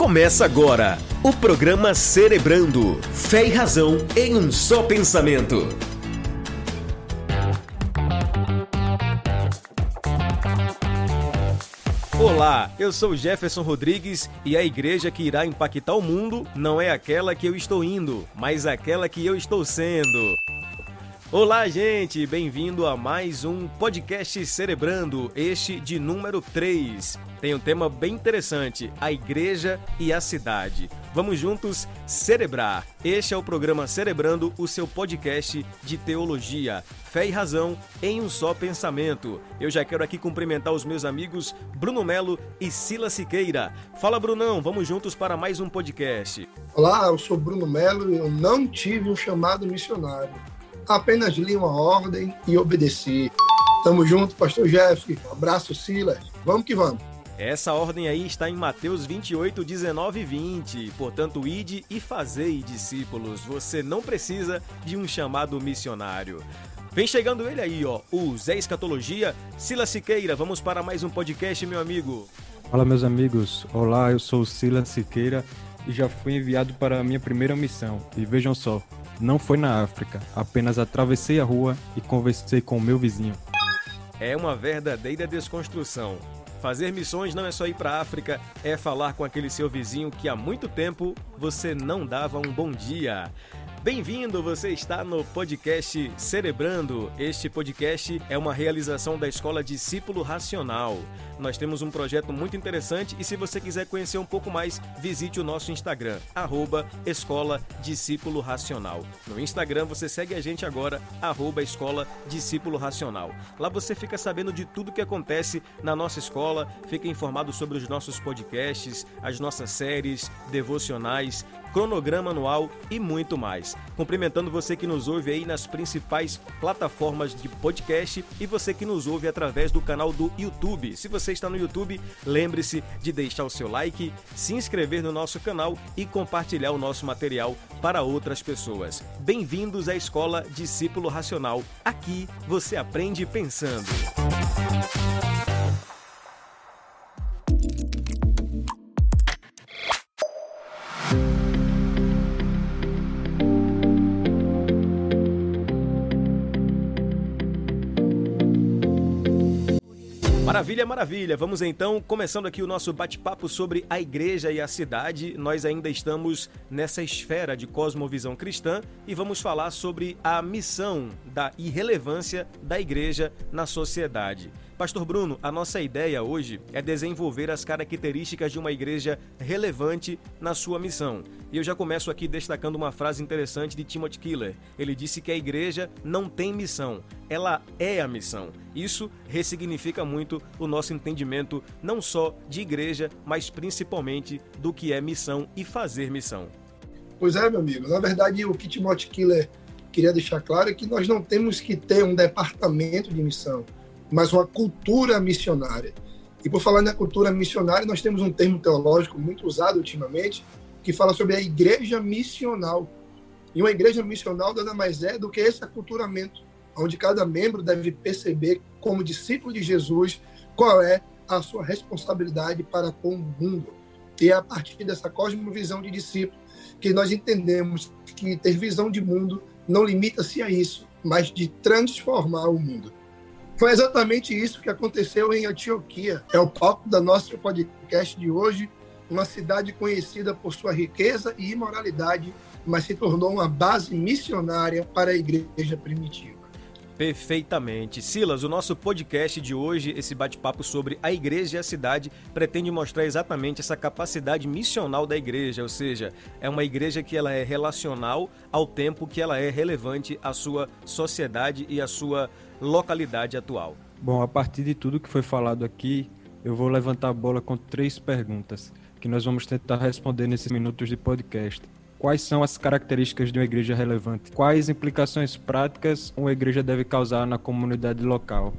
Começa agora o programa Cerebrando. Fé e razão em um só pensamento. Olá, eu sou Jefferson Rodrigues e a igreja que irá impactar o mundo não é aquela que eu estou indo, mas aquela que eu estou sendo. Olá, gente! Bem-vindo a mais um podcast Cerebrando, este de número 3. Tem um tema bem interessante: a igreja e a cidade. Vamos juntos celebrar. Este é o programa Cerebrando, o seu podcast de teologia, fé e razão em um só pensamento. Eu já quero aqui cumprimentar os meus amigos Bruno Melo e Sila Siqueira. Fala, Brunão, vamos juntos para mais um podcast. Olá, eu sou Bruno Melo e eu não tive um chamado missionário apenas li uma ordem e obedeci. Tamo junto, pastor Jeff. abraço, Silas. Vamos que vamos. Essa ordem aí está em Mateus 28, 19 e 20. Portanto, ide e fazei discípulos. Você não precisa de um chamado missionário. Vem chegando ele aí, ó, o Zé Escatologia. Silas Siqueira, vamos para mais um podcast, meu amigo. Fala, meus amigos. Olá, eu sou o Silas Siqueira e já fui enviado para a minha primeira missão. E vejam só, não foi na África, apenas atravessei a rua e conversei com o meu vizinho. É uma verdadeira desconstrução. Fazer missões não é só ir para a África, é falar com aquele seu vizinho que há muito tempo você não dava um bom dia. Bem-vindo, você está no podcast Cerebrando. Este podcast é uma realização da Escola Discípulo Racional. Nós temos um projeto muito interessante e se você quiser conhecer um pouco mais, visite o nosso Instagram, arroba Escola Discípulo Racional. No Instagram você segue a gente agora, arroba Escola Discípulo Racional. Lá você fica sabendo de tudo que acontece na nossa escola, fica informado sobre os nossos podcasts, as nossas séries, devocionais, cronograma anual e muito mais. Cumprimentando você que nos ouve aí nas principais plataformas de podcast e você que nos ouve através do canal do YouTube. Se você está no YouTube, lembre-se de deixar o seu like, se inscrever no nosso canal e compartilhar o nosso material para outras pessoas. Bem-vindos à Escola Discípulo Racional. Aqui você aprende pensando. Maravilha, maravilha. Vamos então, começando aqui o nosso bate-papo sobre a igreja e a cidade. Nós ainda estamos nessa esfera de cosmovisão cristã e vamos falar sobre a missão da irrelevância da igreja na sociedade. Pastor Bruno, a nossa ideia hoje é desenvolver as características de uma igreja relevante na sua missão. E eu já começo aqui destacando uma frase interessante de Timothy Keller. Ele disse que a igreja não tem missão, ela é a missão. Isso ressignifica muito o nosso entendimento não só de igreja, mas principalmente do que é missão e fazer missão. Pois é, meu amigo. Na verdade, o que Timothy Keller queria deixar claro é que nós não temos que ter um departamento de missão mas uma cultura missionária. E por falar na cultura missionária, nós temos um termo teológico muito usado ultimamente, que fala sobre a igreja missional. E uma igreja missional nada mais é do que esse aculturamento, onde cada membro deve perceber, como discípulo de Jesus, qual é a sua responsabilidade para com o mundo. E é a partir dessa cosmovisão de discípulo que nós entendemos que ter visão de mundo não limita-se a isso, mas de transformar o mundo. Foi exatamente isso que aconteceu em Antioquia. É o palco da nossa podcast de hoje, uma cidade conhecida por sua riqueza e imoralidade, mas se tornou uma base missionária para a igreja primitiva. Perfeitamente. Silas, o nosso podcast de hoje, esse bate-papo sobre a igreja e a cidade, pretende mostrar exatamente essa capacidade missional da igreja, ou seja, é uma igreja que ela é relacional ao tempo que ela é relevante à sua sociedade e à sua localidade atual? Bom, a partir de tudo que foi falado aqui, eu vou levantar a bola com três perguntas que nós vamos tentar responder nesses minutos de podcast. Quais são as características de uma igreja relevante? Quais implicações práticas uma igreja deve causar na comunidade local?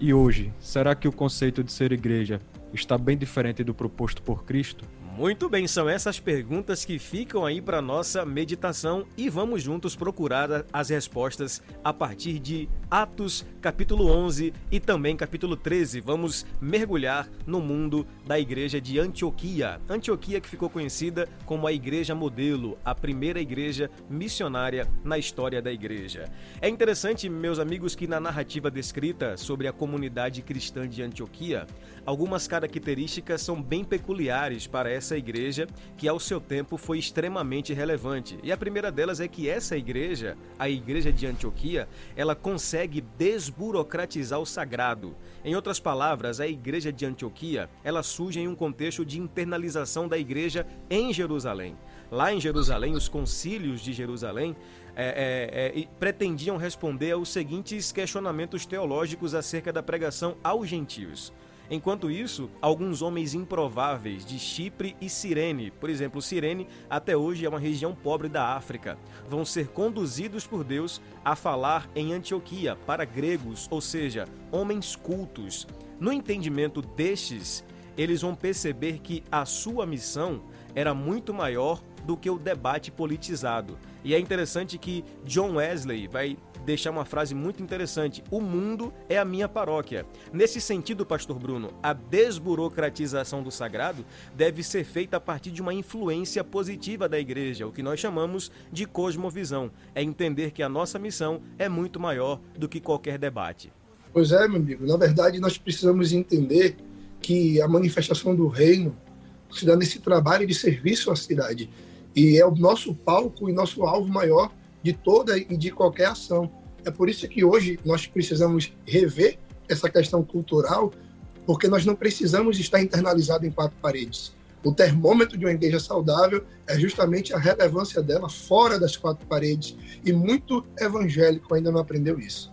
E hoje, será que o conceito de ser igreja está bem diferente do proposto por Cristo? Muito bem, são essas perguntas que ficam aí para nossa meditação e vamos juntos procurar as respostas a partir de Atos capítulo 11 e também capítulo 13. Vamos mergulhar no mundo da igreja de Antioquia. Antioquia que ficou conhecida como a igreja modelo, a primeira igreja missionária na história da igreja. É interessante, meus amigos, que na narrativa descrita sobre a comunidade cristã de Antioquia, algumas características são bem peculiares para essa essa igreja que ao seu tempo foi extremamente relevante. E a primeira delas é que essa igreja, a igreja de Antioquia, ela consegue desburocratizar o sagrado. Em outras palavras, a igreja de Antioquia, ela surge em um contexto de internalização da igreja em Jerusalém. Lá em Jerusalém, os concílios de Jerusalém é, é, é, pretendiam responder aos seguintes questionamentos teológicos acerca da pregação aos gentios. Enquanto isso, alguns homens improváveis de Chipre e Cirene, por exemplo, Cirene até hoje é uma região pobre da África, vão ser conduzidos por Deus a falar em Antioquia para gregos, ou seja, homens cultos. No entendimento destes, eles vão perceber que a sua missão era muito maior do que o debate politizado. E é interessante que John Wesley vai deixar uma frase muito interessante: O mundo é a minha paróquia. Nesse sentido, Pastor Bruno, a desburocratização do sagrado deve ser feita a partir de uma influência positiva da igreja, o que nós chamamos de cosmovisão. É entender que a nossa missão é muito maior do que qualquer debate. Pois é, meu amigo. Na verdade, nós precisamos entender que a manifestação do reino se dá nesse trabalho de serviço à cidade. E é o nosso palco e nosso alvo maior de toda e de qualquer ação. É por isso que hoje nós precisamos rever essa questão cultural, porque nós não precisamos estar internalizado em quatro paredes. O termômetro de uma igreja saudável é justamente a relevância dela fora das quatro paredes. E muito evangélico ainda não aprendeu isso.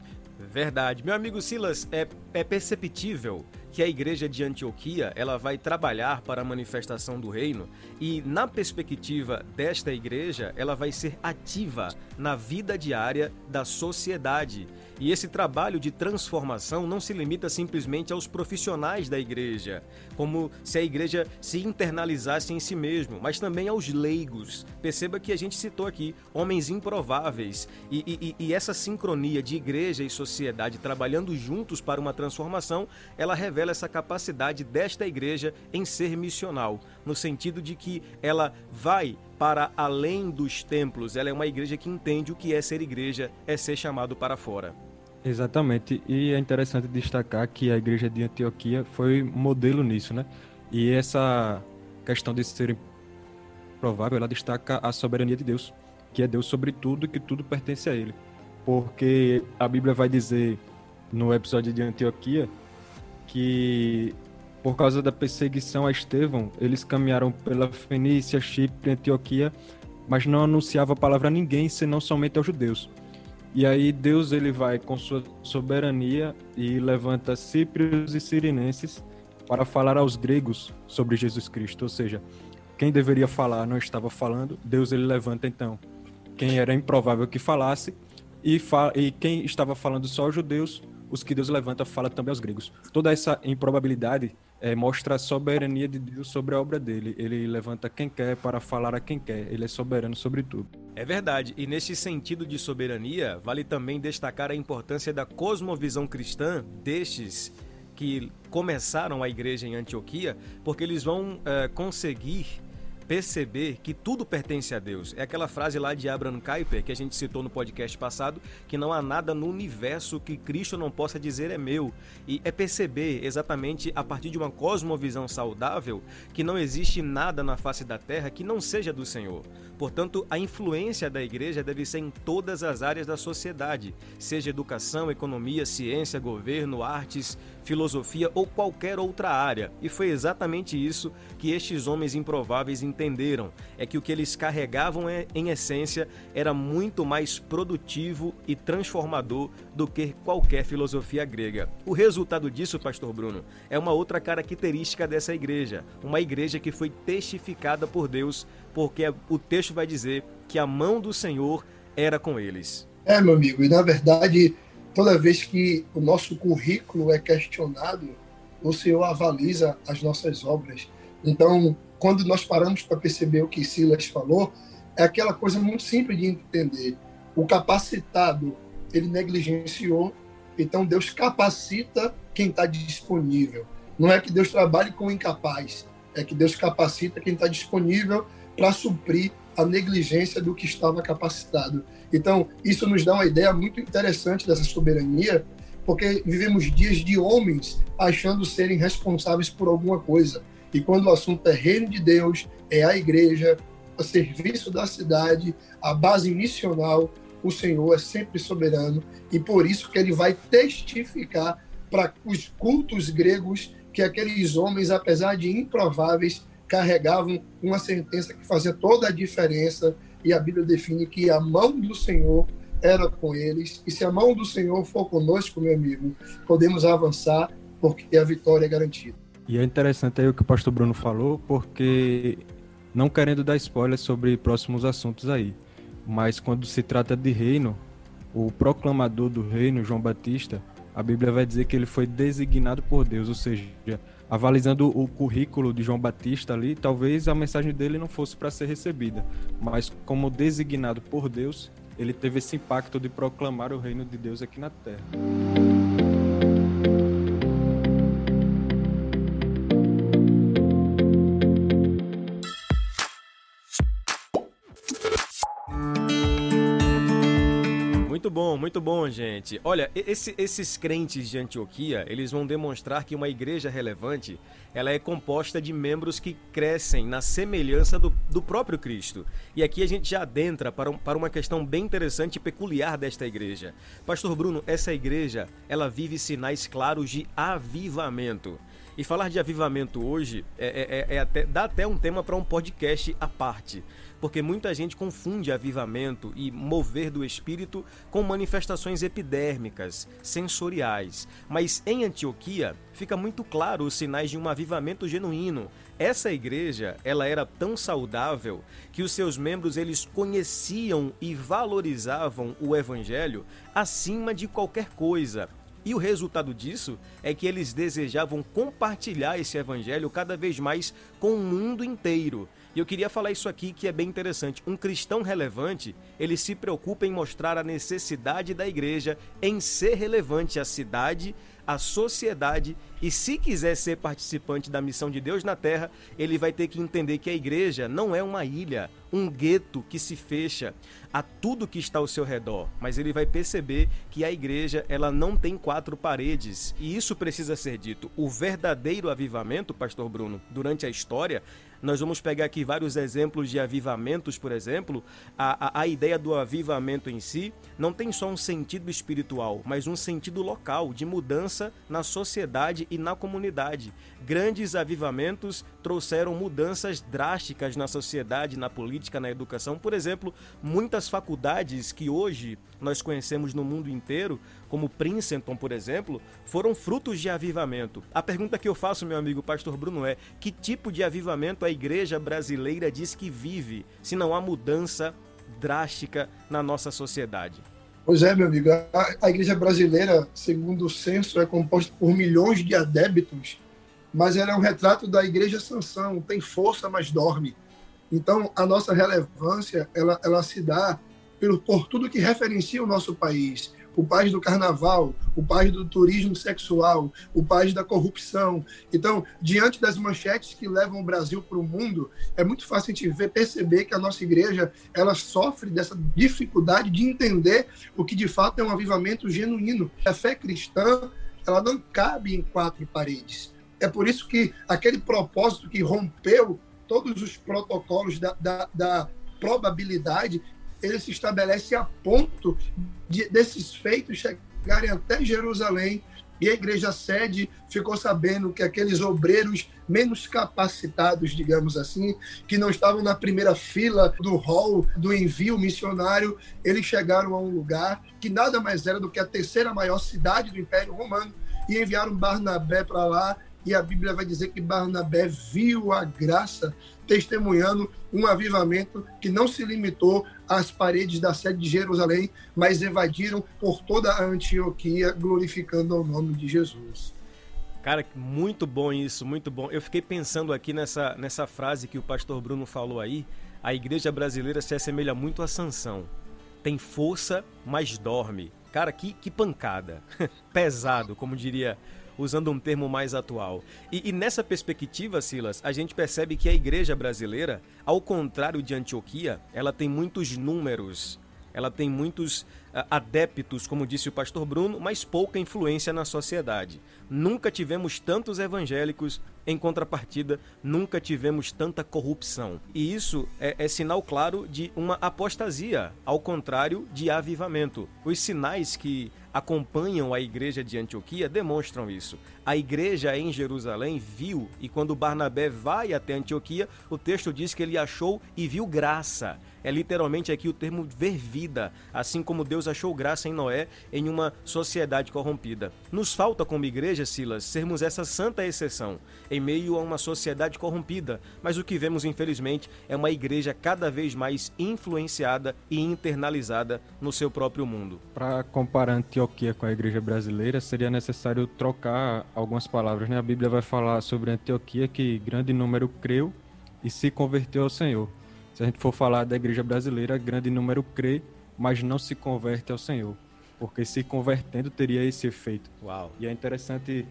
Verdade. Meu amigo Silas, é, é perceptível que a igreja de Antioquia ela vai trabalhar para a manifestação do reino e na perspectiva desta igreja ela vai ser ativa na vida diária da sociedade e esse trabalho de transformação não se limita simplesmente aos profissionais da igreja, como se a igreja se internalizasse em si mesmo, mas também aos leigos. Perceba que a gente citou aqui homens improváveis e, e, e essa sincronia de igreja e sociedade trabalhando juntos para uma transformação, ela revela essa capacidade desta igreja em ser missional, no sentido de que ela vai para além dos templos. Ela é uma igreja que entende o que é ser igreja, é ser chamado para fora. Exatamente, e é interessante destacar que a igreja de Antioquia foi modelo nisso, né? E essa questão de ser provável, ela destaca a soberania de Deus, que é Deus sobre tudo e que tudo pertence a Ele. Porque a Bíblia vai dizer no episódio de Antioquia que por causa da perseguição a Estevão, eles caminharam pela Fenícia, Chipre, Antioquia, mas não anunciava a palavra a ninguém, senão somente aos judeus. E aí Deus ele vai com sua soberania e levanta cíprios e sirinenses para falar aos gregos sobre Jesus Cristo, ou seja, quem deveria falar não estava falando, Deus ele levanta então quem era improvável que falasse. E, fa e quem estava falando só aos judeus, os que Deus levanta fala também aos gregos. Toda essa improbabilidade é, mostra a soberania de Deus sobre a obra dele. Ele levanta quem quer para falar a quem quer. Ele é soberano sobre tudo. É verdade. E nesse sentido de soberania, vale também destacar a importância da cosmovisão cristã destes que começaram a igreja em Antioquia, porque eles vão é, conseguir perceber que tudo pertence a Deus. É aquela frase lá de Abraham Kuyper que a gente citou no podcast passado, que não há nada no universo que Cristo não possa dizer é meu. E é perceber exatamente a partir de uma cosmovisão saudável que não existe nada na face da terra que não seja do Senhor. Portanto, a influência da igreja deve ser em todas as áreas da sociedade, seja educação, economia, ciência, governo, artes, filosofia ou qualquer outra área. E foi exatamente isso que estes homens improváveis entenderam: é que o que eles carregavam é, em essência era muito mais produtivo e transformador do que qualquer filosofia grega. O resultado disso, pastor Bruno, é uma outra característica dessa igreja, uma igreja que foi testificada por Deus, porque o texto vai dizer que a mão do Senhor era com eles. É, meu amigo, e na verdade toda vez que o nosso currículo é questionado, o Senhor avaliza as nossas obras. Então, quando nós paramos para perceber o que Silas falou, é aquela coisa muito simples de entender. O capacitado, ele negligenciou, então Deus capacita quem está disponível. Não é que Deus trabalhe com o incapaz, é que Deus capacita quem está disponível para suprir a negligência do que estava capacitado. Então, isso nos dá uma ideia muito interessante dessa soberania, porque vivemos dias de homens achando serem responsáveis por alguma coisa. E quando o assunto é reino de Deus, é a igreja, o serviço da cidade, a base missional, o Senhor é sempre soberano e por isso que ele vai testificar para os cultos gregos que aqueles homens, apesar de improváveis, carregavam uma sentença que fazia toda a diferença e a Bíblia define que a mão do Senhor era com eles e se a mão do Senhor for conosco, meu amigo, podemos avançar porque a vitória é garantida. E é interessante aí o que o pastor Bruno falou, porque não querendo dar spoilers sobre próximos assuntos aí, mas quando se trata de reino, o proclamador do reino, João Batista, a Bíblia vai dizer que ele foi designado por Deus, ou seja, avalizando o currículo de João Batista ali, talvez a mensagem dele não fosse para ser recebida, mas como designado por Deus, ele teve esse impacto de proclamar o reino de Deus aqui na terra. Muito bom, gente. Olha, esse, esses crentes de Antioquia, eles vão demonstrar que uma igreja relevante, ela é composta de membros que crescem na semelhança do, do próprio Cristo. E aqui a gente já adentra para, um, para uma questão bem interessante e peculiar desta igreja. Pastor Bruno, essa igreja, ela vive sinais claros de avivamento. E falar de avivamento hoje é, é, é até, dá até um tema para um podcast à parte porque muita gente confunde avivamento e mover do espírito com manifestações epidérmicas, sensoriais. Mas em Antioquia fica muito claro os sinais de um avivamento genuíno. Essa igreja, ela era tão saudável que os seus membros eles conheciam e valorizavam o evangelho acima de qualquer coisa. E o resultado disso é que eles desejavam compartilhar esse evangelho cada vez mais com o mundo inteiro. E eu queria falar isso aqui que é bem interessante. Um cristão relevante, ele se preocupa em mostrar a necessidade da igreja em ser relevante à cidade, à sociedade. E se quiser ser participante da missão de Deus na terra, ele vai ter que entender que a igreja não é uma ilha, um gueto que se fecha a tudo que está ao seu redor, mas ele vai perceber que a igreja ela não tem quatro paredes. E isso precisa ser dito. O verdadeiro avivamento, pastor Bruno, durante a história, nós vamos pegar aqui vários exemplos de avivamentos, por exemplo. A, a, a, ideia do avivamento em si não tem só um sentido espiritual, mas um sentido local, de mudança na sociedade e na comunidade. Grandes avivamentos trouxeram mudanças drásticas na sociedade, na política, na educação. Por exemplo, muitas faculdades que hoje nós conhecemos no mundo inteiro, como Princeton, por exemplo, foram frutos de avivamento. A pergunta que eu faço, meu amigo pastor Bruno, é: que tipo de avivamento a igreja brasileira diz que vive, se não há mudança drástica na nossa sociedade? Pois é, meu amigo. A, a igreja brasileira, segundo o censo, é composta por milhões de adébitos, mas ela é um retrato da igreja Sansão, tem força, mas dorme. Então, a nossa relevância, ela, ela se dá por, por tudo que referencia o nosso país o país do carnaval, o país do turismo sexual, o país da corrupção. Então, diante das manchetes que levam o Brasil para o mundo, é muito fácil a gente ver, perceber que a nossa igreja ela sofre dessa dificuldade de entender o que de fato é um avivamento genuíno. A fé cristã ela não cabe em quatro paredes. É por isso que aquele propósito que rompeu todos os protocolos da, da, da probabilidade ele se estabelece a ponto de, desses feitos chegarem até Jerusalém e a igreja sede ficou sabendo que aqueles obreiros menos capacitados, digamos assim, que não estavam na primeira fila do hall do envio missionário, eles chegaram a um lugar que nada mais era do que a terceira maior cidade do Império Romano e enviaram Barnabé para lá. E a Bíblia vai dizer que Barnabé viu a graça testemunhando um avivamento que não se limitou às paredes da sede de Jerusalém, mas evadiram por toda a Antioquia, glorificando o nome de Jesus. Cara, muito bom isso, muito bom. Eu fiquei pensando aqui nessa, nessa frase que o pastor Bruno falou aí. A igreja brasileira se assemelha muito a Sansão. Tem força, mas dorme. Cara, que, que pancada. Pesado, como diria, usando um termo mais atual. E, e nessa perspectiva, Silas, a gente percebe que a igreja brasileira, ao contrário de Antioquia, ela tem muitos números ela tem muitos adeptos, como disse o pastor Bruno, mas pouca influência na sociedade. Nunca tivemos tantos evangélicos, em contrapartida, nunca tivemos tanta corrupção. E isso é, é sinal claro de uma apostasia, ao contrário de avivamento. Os sinais que acompanham a igreja de Antioquia demonstram isso. A igreja em Jerusalém viu, e quando Barnabé vai até Antioquia, o texto diz que ele achou e viu graça é literalmente aqui o termo ver vida, assim como Deus achou graça em Noé em uma sociedade corrompida. Nos falta, como igreja, Silas, sermos essa santa exceção em meio a uma sociedade corrompida, mas o que vemos, infelizmente, é uma igreja cada vez mais influenciada e internalizada no seu próprio mundo. Para comparar Antioquia com a igreja brasileira, seria necessário trocar algumas palavras. Né? A Bíblia vai falar sobre Antioquia que grande número creu e se converteu ao Senhor. Se a gente for falar da igreja brasileira, grande número crê, mas não se converte ao Senhor. Porque se convertendo teria esse efeito. Uau. E é interessante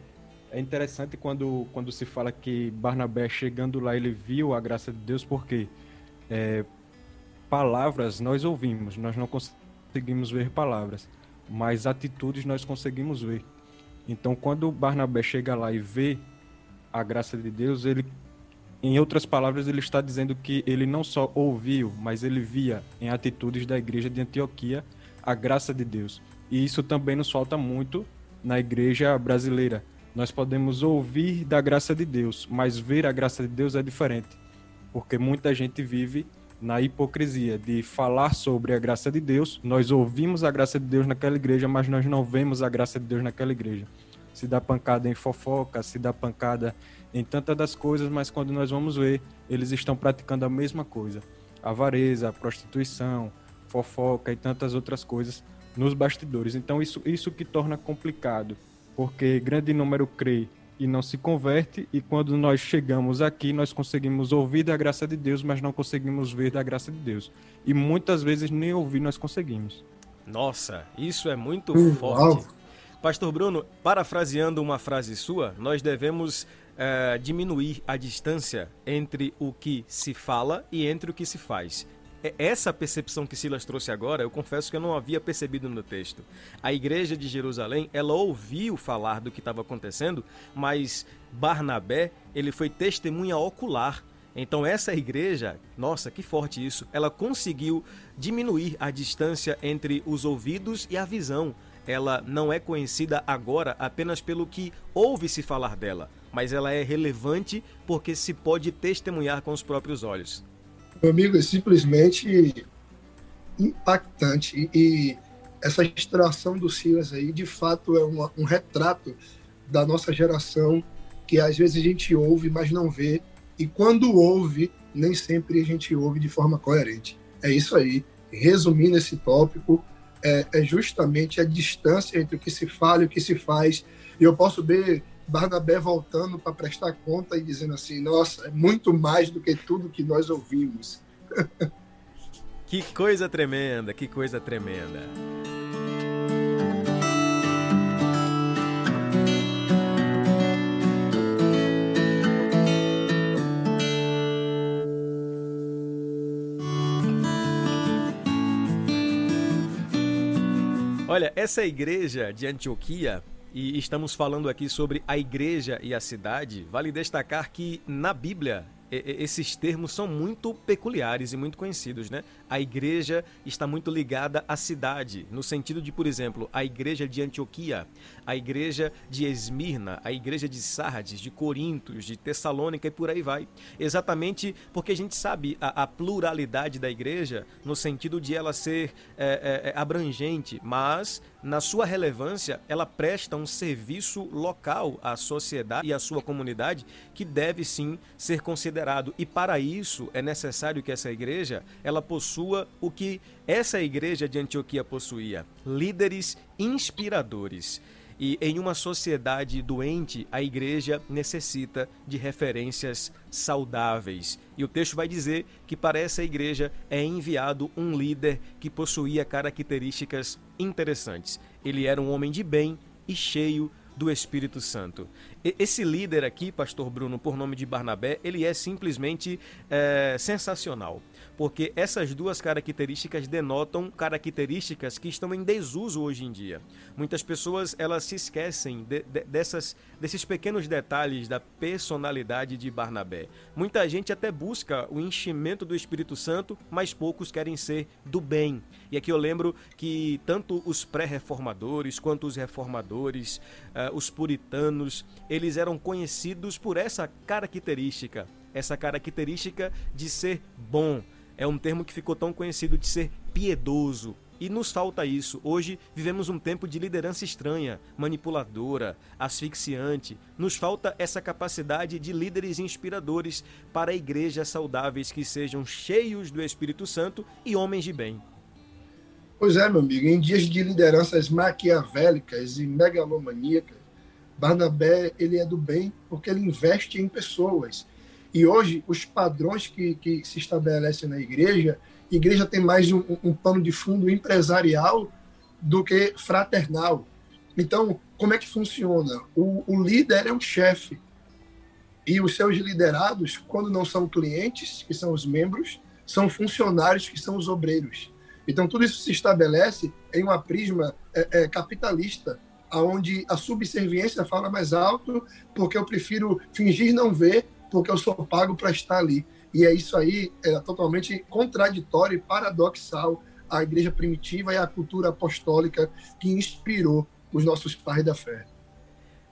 é interessante quando, quando se fala que Barnabé chegando lá ele viu a graça de Deus porque é, palavras nós ouvimos, nós não conseguimos ver palavras, mas atitudes nós conseguimos ver. Então quando Barnabé chega lá e vê a graça de Deus, ele em outras palavras, ele está dizendo que ele não só ouviu, mas ele via em atitudes da igreja de Antioquia a graça de Deus. E isso também nos falta muito na igreja brasileira. Nós podemos ouvir da graça de Deus, mas ver a graça de Deus é diferente. Porque muita gente vive na hipocrisia de falar sobre a graça de Deus. Nós ouvimos a graça de Deus naquela igreja, mas nós não vemos a graça de Deus naquela igreja. Se dá pancada em fofoca, se dá pancada em tantas das coisas, mas quando nós vamos ver, eles estão praticando a mesma coisa. Avareza, prostituição, fofoca e tantas outras coisas nos bastidores. Então isso, isso que torna complicado, porque grande número crê e não se converte, e quando nós chegamos aqui, nós conseguimos ouvir da graça de Deus, mas não conseguimos ver da graça de Deus. E muitas vezes nem ouvir nós conseguimos. Nossa, isso é muito forte. Pastor Bruno, parafraseando uma frase sua, nós devemos uh, diminuir a distância entre o que se fala e entre o que se faz. Essa percepção que Silas trouxe agora, eu confesso que eu não havia percebido no texto. A igreja de Jerusalém, ela ouviu falar do que estava acontecendo, mas Barnabé, ele foi testemunha ocular. Então essa igreja, nossa, que forte isso, ela conseguiu diminuir a distância entre os ouvidos e a visão. Ela não é conhecida agora apenas pelo que ouve se falar dela, mas ela é relevante porque se pode testemunhar com os próprios olhos. Meu amigo, é simplesmente impactante e essa extração do Silas aí, de fato, é uma, um retrato da nossa geração que às vezes a gente ouve, mas não vê, e quando ouve, nem sempre a gente ouve de forma coerente. É isso aí. Resumindo esse tópico, é, é justamente a distância entre o que se fala e o que se faz. E eu posso ver Barnabé voltando para prestar conta e dizendo assim: nossa, é muito mais do que tudo que nós ouvimos. que coisa tremenda, que coisa tremenda. Olha, essa igreja de Antioquia e estamos falando aqui sobre a igreja e a cidade, vale destacar que na Bíblia esses termos são muito peculiares e muito conhecidos, né? A igreja está muito ligada à cidade, no sentido de, por exemplo, a igreja de Antioquia, a igreja de Esmirna, a igreja de Sardes, de Corintos, de Tessalônica e por aí vai. Exatamente porque a gente sabe a, a pluralidade da igreja, no sentido de ela ser é, é, é abrangente, mas na sua relevância, ela presta um serviço local à sociedade e à sua comunidade que deve sim ser considerado. E para isso é necessário que essa igreja ela possua o que essa igreja de Antioquia possuía: líderes inspiradores. E em uma sociedade doente, a igreja necessita de referências saudáveis. E o texto vai dizer que para essa igreja é enviado um líder que possuía características interessantes. Ele era um homem de bem e cheio do Espírito Santo. Esse líder aqui, Pastor Bruno, por nome de Barnabé, ele é simplesmente é, sensacional porque essas duas características denotam características que estão em desuso hoje em dia. Muitas pessoas elas se esquecem de, de, dessas, desses pequenos detalhes da personalidade de Barnabé. Muita gente até busca o enchimento do Espírito Santo, mas poucos querem ser do bem. E aqui eu lembro que tanto os pré-reformadores quanto os reformadores, uh, os puritanos, eles eram conhecidos por essa característica, essa característica de ser bom é um termo que ficou tão conhecido de ser piedoso. E nos falta isso. Hoje vivemos um tempo de liderança estranha, manipuladora, asfixiante. Nos falta essa capacidade de líderes inspiradores para igrejas saudáveis que sejam cheios do Espírito Santo e homens de bem. Pois é, meu amigo. Em dias de lideranças maquiavélicas e megalomaníacas, Barnabé ele é do bem porque ele investe em pessoas e hoje, os padrões que, que se estabelecem na igreja, igreja tem mais um, um pano de fundo empresarial do que fraternal. Então, como é que funciona? O, o líder é um chefe. E os seus liderados, quando não são clientes, que são os membros, são funcionários, que são os obreiros. Então, tudo isso se estabelece em uma prisma é, é, capitalista, onde a subserviência fala mais alto, porque eu prefiro fingir não ver porque eu sou pago para estar ali. E é isso aí, é totalmente contraditório e paradoxal à igreja primitiva e à cultura apostólica que inspirou os nossos pais da fé.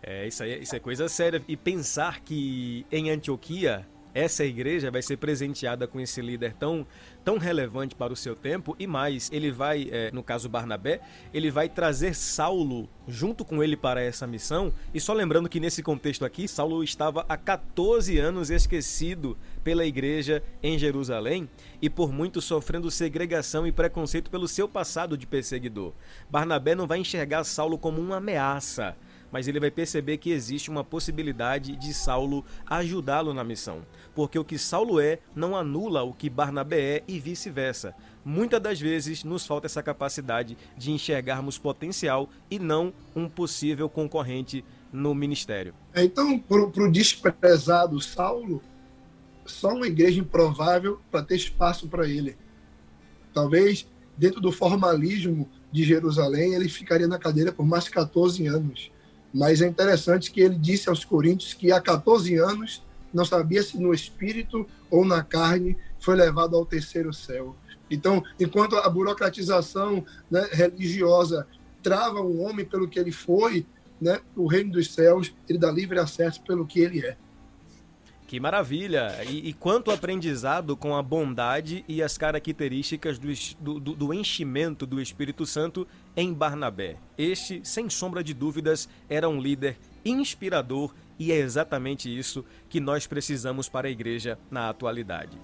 É, isso aí, isso é coisa séria. E pensar que em Antioquia essa igreja vai ser presenteada com esse líder tão, tão relevante para o seu tempo e mais, ele vai, é, no caso Barnabé, ele vai trazer Saulo junto com ele para essa missão. E só lembrando que nesse contexto aqui, Saulo estava há 14 anos esquecido pela igreja em Jerusalém e por muito sofrendo segregação e preconceito pelo seu passado de perseguidor. Barnabé não vai enxergar Saulo como uma ameaça, mas ele vai perceber que existe uma possibilidade de Saulo ajudá-lo na missão porque o que Saulo é não anula o que Barnabé é e vice-versa. Muitas das vezes nos falta essa capacidade de enxergarmos potencial e não um possível concorrente no ministério. Então, para o desprezado Saulo, só uma igreja improvável para ter espaço para ele. Talvez dentro do formalismo de Jerusalém ele ficaria na cadeira por mais 14 anos. Mas é interessante que ele disse aos coríntios que há 14 anos não sabia se no espírito ou na carne foi levado ao terceiro céu. Então, enquanto a burocratização né, religiosa trava um homem pelo que ele foi, né, o reino dos céus, ele dá livre acesso pelo que ele é. Que maravilha! E, e, quanto aprendizado com a bondade e as características do, do, do, enchimento do Espírito Santo em Barnabé. Este, sem sombra de dúvidas, era um líder inspirador e é exatamente isso que nós precisamos para a igreja na atualidade.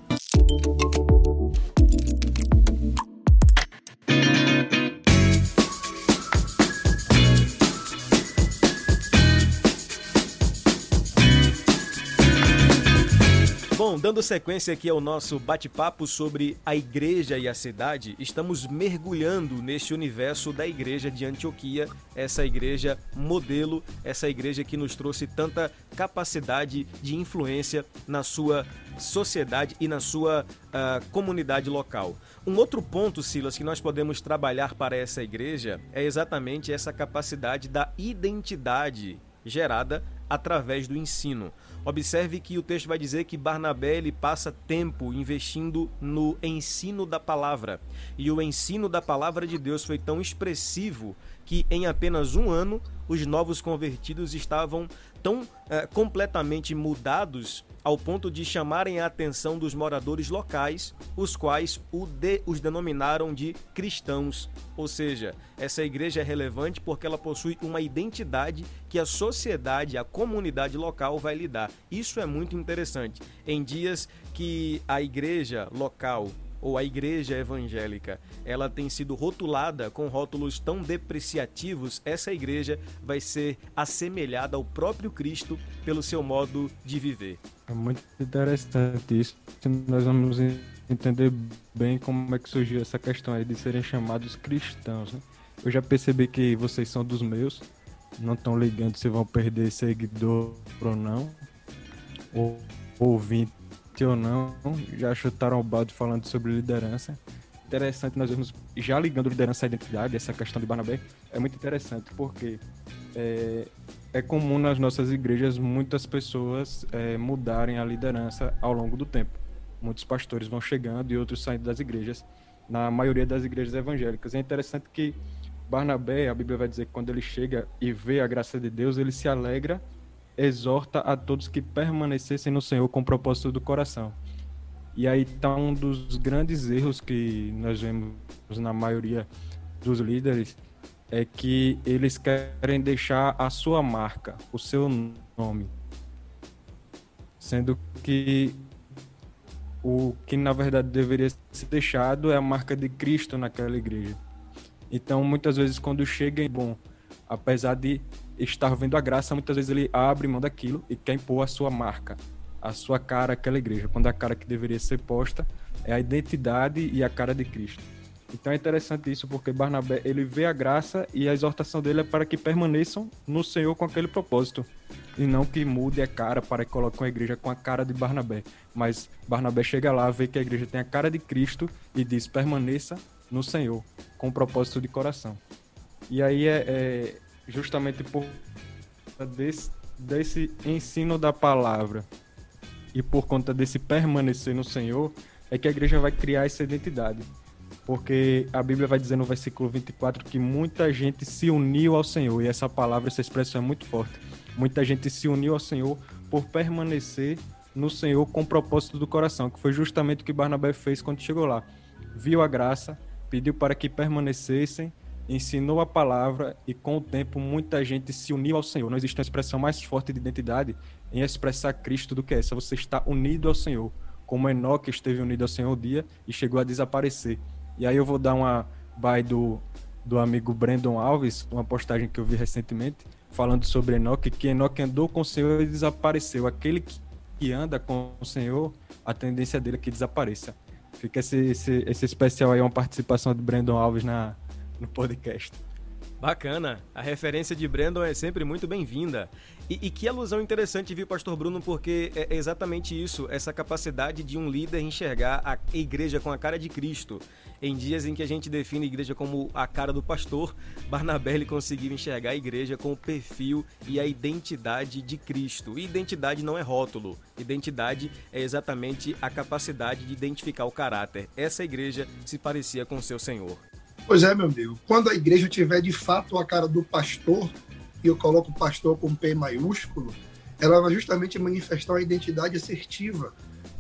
Bom, dando sequência aqui ao nosso bate-papo sobre a igreja e a cidade, estamos mergulhando neste universo da igreja de Antioquia, essa igreja modelo, essa igreja que nos trouxe tanta capacidade de influência na sua sociedade e na sua uh, comunidade local. Um outro ponto, Silas, que nós podemos trabalhar para essa igreja é exatamente essa capacidade da identidade gerada através do ensino. Observe que o texto vai dizer que Barnabé ele passa tempo investindo no ensino da palavra. E o ensino da palavra de Deus foi tão expressivo que em apenas um ano os novos convertidos estavam tão é, completamente mudados ao ponto de chamarem a atenção dos moradores locais, os quais de, os denominaram de cristãos. Ou seja, essa igreja é relevante porque ela possui uma identidade que a sociedade, a comunidade local vai lhe dar. Isso é muito interessante. Em dias que a igreja local ou a igreja evangélica, ela tem sido rotulada com rótulos tão depreciativos, essa igreja vai ser assemelhada ao próprio Cristo pelo seu modo de viver. É muito interessante isso. Nós vamos entender bem como é que surgiu essa questão aí de serem chamados cristãos. Né? Eu já percebi que vocês são dos meus, não estão ligando se vão perder seguidor ou não, ou ouvinte ou não, já chutaram o balde falando sobre liderança. Interessante, nós vemos já ligando liderança à identidade, essa questão de Barnabé, é muito interessante, porque é, é comum nas nossas igrejas muitas pessoas é, mudarem a liderança ao longo do tempo. Muitos pastores vão chegando e outros saindo das igrejas, na maioria das igrejas evangélicas. É interessante que Barnabé, a Bíblia vai dizer que quando ele chega e vê a graça de Deus, ele se alegra exorta a todos que permanecessem no Senhor com propósito do coração. E aí está um dos grandes erros que nós vemos na maioria dos líderes, é que eles querem deixar a sua marca, o seu nome. Sendo que o que na verdade deveria ser deixado é a marca de Cristo naquela igreja. Então, muitas vezes, quando chega bom, apesar de estar vendo a graça, muitas vezes ele abre mão daquilo e quer impor a sua marca, a sua cara àquela igreja, quando a cara que deveria ser posta é a identidade e a cara de Cristo. Então é interessante isso, porque Barnabé, ele vê a graça e a exortação dele é para que permaneçam no Senhor com aquele propósito. E não que mude a cara para que coloque uma igreja com a cara de Barnabé. Mas Barnabé chega lá, vê que a igreja tem a cara de Cristo e diz, permaneça no Senhor, com o propósito de coração. E aí é, é justamente por desse, desse ensino da palavra e por conta desse permanecer no Senhor, é que a igreja vai criar essa identidade. Porque a Bíblia vai dizer no versículo 24 que muita gente se uniu ao Senhor, e essa palavra, essa expressão é muito forte. Muita gente se uniu ao Senhor por permanecer no Senhor com o propósito do coração, que foi justamente o que Barnabé fez quando chegou lá. Viu a graça, pediu para que permanecessem ensinou a palavra e com o tempo muita gente se uniu ao Senhor. Não existe uma expressão mais forte de identidade em expressar Cristo do que essa. Você está unido ao Senhor, como Enoque esteve unido ao Senhor um dia e chegou a desaparecer. E aí eu vou dar uma by do, do amigo Brandon Alves, uma postagem que eu vi recentemente, falando sobre Enoque, que Enoque andou com o Senhor e desapareceu. Aquele que anda com o Senhor, a tendência dele é que desapareça. Fica esse, esse, esse especial aí, uma participação de Brandon Alves na, no podcast. Bacana. A referência de Brandon é sempre muito bem-vinda. E, e, que alusão interessante, viu, Pastor Bruno, porque é exatamente isso, essa capacidade de um líder enxergar a igreja com a cara de Cristo. Em dias em que a gente define a igreja como a cara do pastor, Barnabé conseguiu enxergar a igreja com o perfil e a identidade de Cristo. E identidade não é rótulo. Identidade é exatamente a capacidade de identificar o caráter. Essa igreja se parecia com seu Senhor. Pois é, meu amigo. Quando a igreja tiver de fato a cara do pastor, e eu coloco pastor com P maiúsculo, ela vai justamente manifestar uma identidade assertiva,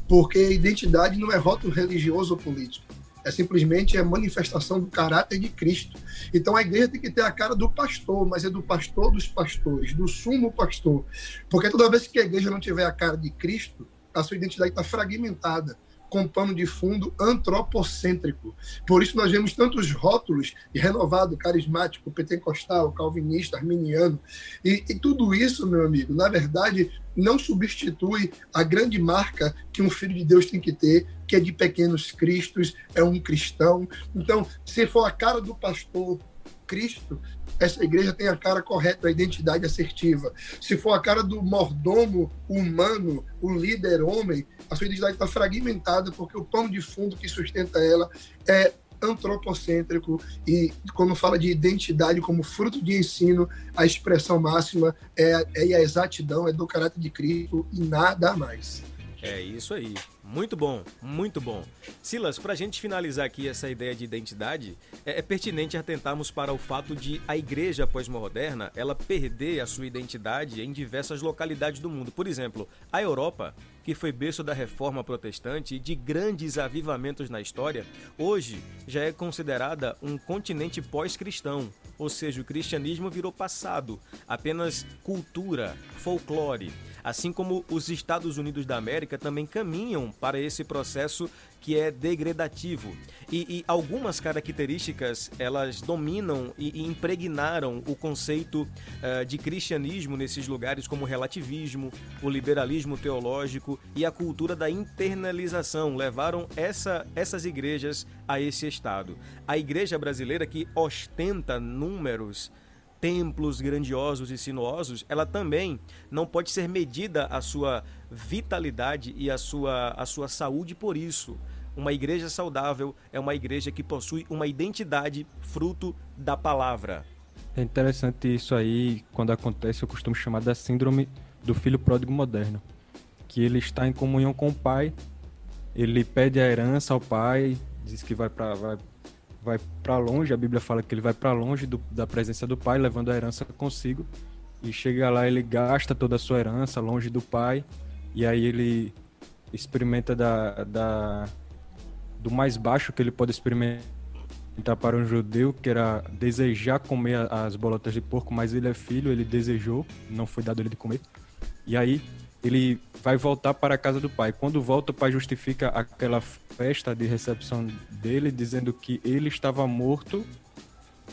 porque a identidade não é rótulo religioso ou político. É simplesmente a manifestação do caráter de Cristo. Então a igreja tem que ter a cara do pastor, mas é do pastor dos pastores, do sumo pastor. Porque toda vez que a igreja não tiver a cara de Cristo, a sua identidade está fragmentada com pano de fundo antropocêntrico. Por isso nós vemos tantos rótulos de renovado, carismático, pentecostal, calvinista, arminiano. E, e tudo isso, meu amigo, na verdade, não substitui a grande marca que um filho de Deus tem que ter, que é de pequenos cristos, é um cristão. Então, se for a cara do pastor Cristo, essa igreja tem a cara correta, a identidade assertiva. Se for a cara do mordomo humano, o líder homem, a sua identidade está fragmentada porque o pano de fundo que sustenta ela é antropocêntrico e quando fala de identidade como fruto de ensino, a expressão máxima é, é a exatidão, é do caráter de Cristo e nada mais. É isso aí. Muito bom, muito bom. Silas, para a gente finalizar aqui essa ideia de identidade, é, é, pertinente atentarmos para o fato de a igreja pós-moderna ela perder a sua identidade em diversas localidades do mundo. Por exemplo, a Europa, que foi berço da reforma protestante e de grandes avivamentos na história, hoje já é considerada um continente pós-cristão, ou seja, o cristianismo virou passado, apenas cultura, folclore assim como os Estados Unidos da América também caminham para esse processo que é degradativo. E, e, algumas características elas dominam e, e impregnaram o conceito uh, de cristianismo nesses lugares, como o relativismo, o liberalismo teológico e a cultura da internalização, levaram essa, essas igrejas a esse estado. A igreja brasileira, que ostenta números templos grandiosos e sinuosos, ela também não pode ser medida a sua vitalidade e a sua, a sua saúde por isso. Uma igreja saudável é uma igreja que possui uma identidade fruto da palavra. É interessante isso aí, quando acontece, eu costumo chamar da síndrome do filho pródigo moderno, que ele está em comunhão com o pai, ele pede a herança ao pai, diz que vai para vai vai para longe, a Bíblia fala que ele vai para longe do, da presença do pai, levando a herança consigo. E chega lá, ele gasta toda a sua herança longe do pai, e aí ele experimenta da, da do mais baixo que ele pode experimentar para um judeu, que era desejar comer as bolotas de porco, mas ele é filho, ele desejou, não foi dado ele de comer. E aí ele vai voltar para a casa do pai. Quando volta, o pai justifica aquela festa de recepção dele, dizendo que ele estava morto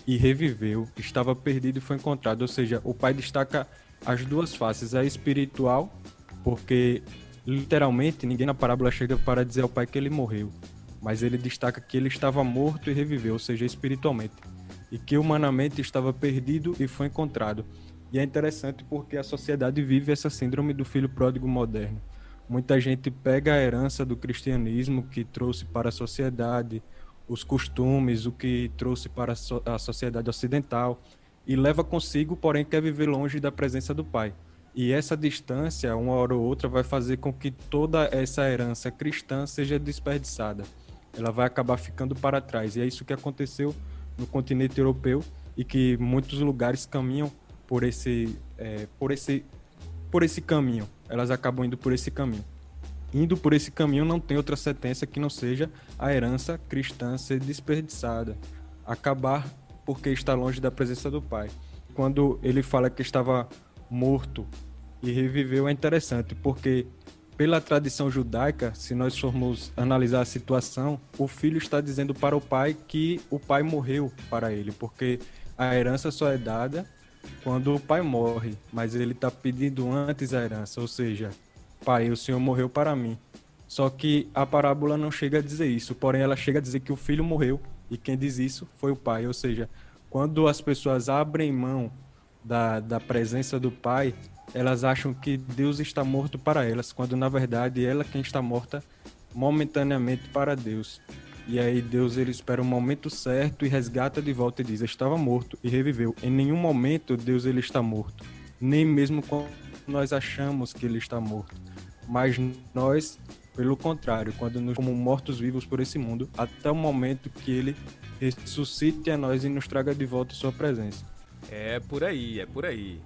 e reviveu, estava perdido e foi encontrado. Ou seja, o pai destaca as duas faces, a espiritual, porque literalmente ninguém na parábola chega para dizer ao pai que ele morreu, mas ele destaca que ele estava morto e reviveu, ou seja, espiritualmente, e que humanamente estava perdido e foi encontrado. E é interessante porque a sociedade vive essa síndrome do filho pródigo moderno. Muita gente pega a herança do cristianismo que trouxe para a sociedade, os costumes, o que trouxe para a sociedade ocidental e leva consigo, porém quer viver longe da presença do Pai. E essa distância, uma hora ou outra, vai fazer com que toda essa herança cristã seja desperdiçada. Ela vai acabar ficando para trás. E é isso que aconteceu no continente europeu e que muitos lugares caminham por esse, é, por esse, por esse caminho. Elas acabam indo por esse caminho. Indo por esse caminho não tem outra sentença que não seja a herança cristã ser desperdiçada, acabar porque está longe da presença do Pai. Quando ele fala que estava morto e reviveu é interessante, porque pela tradição judaica, se nós formos analisar a situação, o filho está dizendo para o pai que o pai morreu para ele, porque a herança só é dada quando o pai morre, mas ele está pedindo antes a herança, ou seja, pai, o senhor morreu para mim. Só que a parábola não chega a dizer isso, porém ela chega a dizer que o filho morreu e quem diz isso foi o pai. Ou seja, quando as pessoas abrem mão da, da presença do pai, elas acham que Deus está morto para elas, quando na verdade ela quem está morta momentaneamente para Deus. E aí Deus ele espera o um momento certo e resgata de volta e diz: estava morto e reviveu. Em nenhum momento Deus ele está morto, nem mesmo quando nós achamos que ele está morto. Mas nós, pelo contrário, quando nos como mortos vivos por esse mundo, até o momento que ele ressuscite a nós e nos traga de volta sua presença. É por aí, é por aí.